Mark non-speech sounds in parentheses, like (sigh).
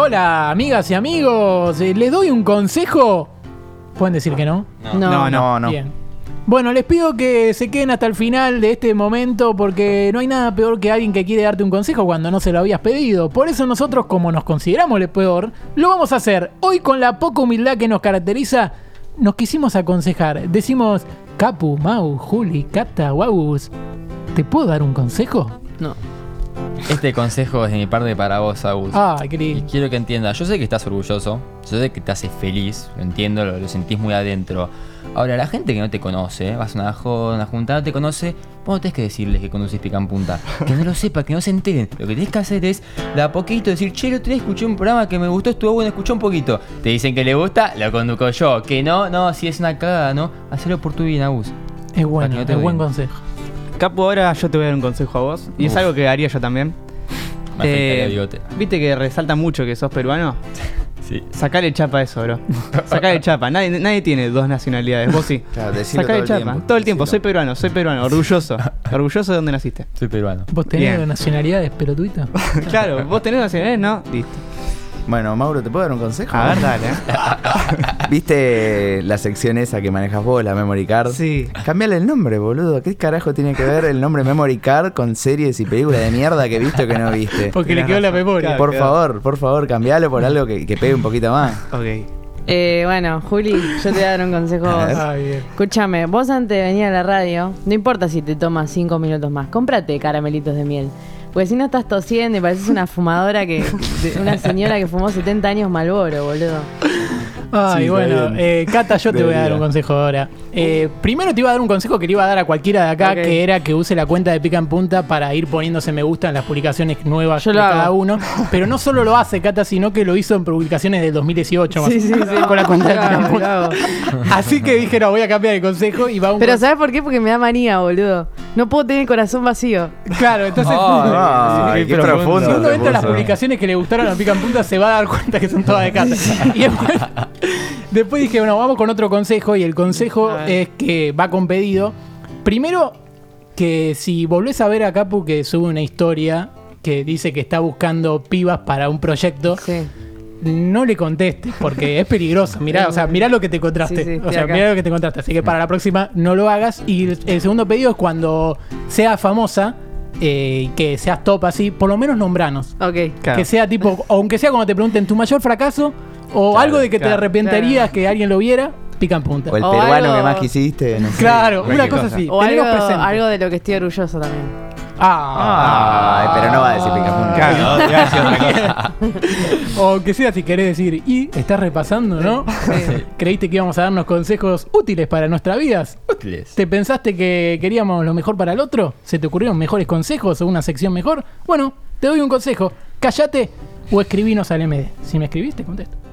Hola, amigas y amigos. Eh, ¿Les doy un consejo? ¿Pueden decir que no? No. No, no, no. Bien. Bueno, les pido que se queden hasta el final de este momento porque no hay nada peor que alguien que quiere darte un consejo cuando no se lo habías pedido. Por eso nosotros, como nos consideramos el peor, lo vamos a hacer. Hoy con la poca humildad que nos caracteriza, nos quisimos aconsejar. Decimos, Capu, Mau, Juli, Cata, Wabus, ¿te puedo dar un consejo? No. Este consejo es de mi parte para vos, Agus. Ay, qué Y quiero que entiendas, yo sé que estás orgulloso, yo sé que te hace feliz, lo entiendo, lo, lo sentís muy adentro. Ahora, la gente que no te conoce, vas a una una junta, no te conoce, vos no tenés que decirles que conducís Pican Punta. Que no lo sepa, que no se enteren. Lo que tenés que hacer es, de a poquito, decir, che, otro día escuché un programa que me gustó, estuvo bueno, escuché un poquito. Te dicen que le gusta, lo conduzco yo. Que no, no, si es una cagada, ¿no? Hacelo por tu bien, Agus. Es bueno, no es buen consejo. Capu, ahora yo te voy a dar un consejo a vos. Y es algo que haría yo también. Me Eh, el bigote. ¿Viste que resalta mucho que sos peruano? Sí. Sacale chapa a eso, bro. Sacale chapa. Nadie, nadie tiene dos nacionalidades. Vos sí. (laughs) Claro, Sacale todo el chapa. tiempo. Todo el tiempo. Soy peruano, soy peruano. Orgulloso. (laughs) Orgulloso de dónde naciste. Soy peruano. ¿Vos tenés Bien. nacionalidades pelotuitas? (laughs) claro, vos tenés nacionalidades, ¿no? Listo. Bueno, Mauro, ¿te puedo dar un consejo? A ver, dale. (laughs) ¿Viste la sección esa que manejas vos, la Memory Card? Sí. Cambiale el nombre, boludo. ¿Qué carajo tiene que ver el nombre Memory Card con series y películas de mierda que viste o que no viste? Porque le quedó la memoria. Por favor, por favor, cambialo por algo que, que pegue un poquito más. Ok. Eh, bueno, Juli, yo te voy a dar un consejo. a vos. Ah, bien. Escúchame, vos antes de venir a la radio, no importa si te tomas cinco minutos más, cómprate caramelitos de miel. Porque si no estás tosiendo y pareces una fumadora que. de- una señora que fumó 70 años Malboro, boludo. Ay, Sí, bueno, eh, Cata, yo te voy a dar un consejo ahora. Eh, primero te iba a dar un consejo que le iba a dar a cualquiera de acá, que era que use la cuenta de Pica en Punta para ir poniéndose me gusta en las publicaciones nuevas Yo de hago. cada uno. (laughs) Pero no solo lo hace Cata, sino que lo hizo en publicaciones del 2018 más Sí, sí, sí. con la cuenta de Pica en Punta. Así que dije, no, voy a cambiar el consejo y va un Pero ¿sabes por qué? Porque me da manía, boludo. No puedo tener el corazón vacío. Claro, entonces... (laughs) Ay, qué profundo. Si uno entra a las publicaciones que le gustaron a Pica en Punta, se va a dar cuenta que son todas de Cata. (laughs) Y después, después dije, bueno, vamos con otro consejo. Y el consejo es que va con pedido. Primero, que si volvés a ver a Capu que sube una historia que dice que está buscando pibas para un proyecto, Sí. No le contestes porque es peligroso. (laughs) Mirá, o sea, mirá lo que te encontraste. Sí, sí, o sea, acá. mirá lo que te encontraste. Así que para la próxima no lo hagas. Y el, segundo pedido es cuando sea famosa, eh, que seas top así, por lo menos nombranos. Ok. Claro. Que sea tipo, (laughs) aunque sea como te pregunten tu mayor fracaso, o Claro, algo de que te arrepentirías Claro. que alguien lo viera, pica en punta. O el O peruano algo- que más quisiste. No sé. Claro, una cosa cosa. así. O algo, presente. algo de lo que estoy orgulloso también. Ah. Ay, pero no va a decir. Claro, iba a decir otra cosa. (laughs) O que sea si querés decir, y estás repasando, ¿no? (laughs) ¿Creíste que íbamos a darnos consejos útiles para nuestras vidas? Útiles. ¿Te pensaste que queríamos lo mejor para el otro? ¿Se te ocurrieron mejores consejos o una sección mejor? Bueno, te doy un consejo. Cállate o escribinos al MD. Si me escribiste, contesto.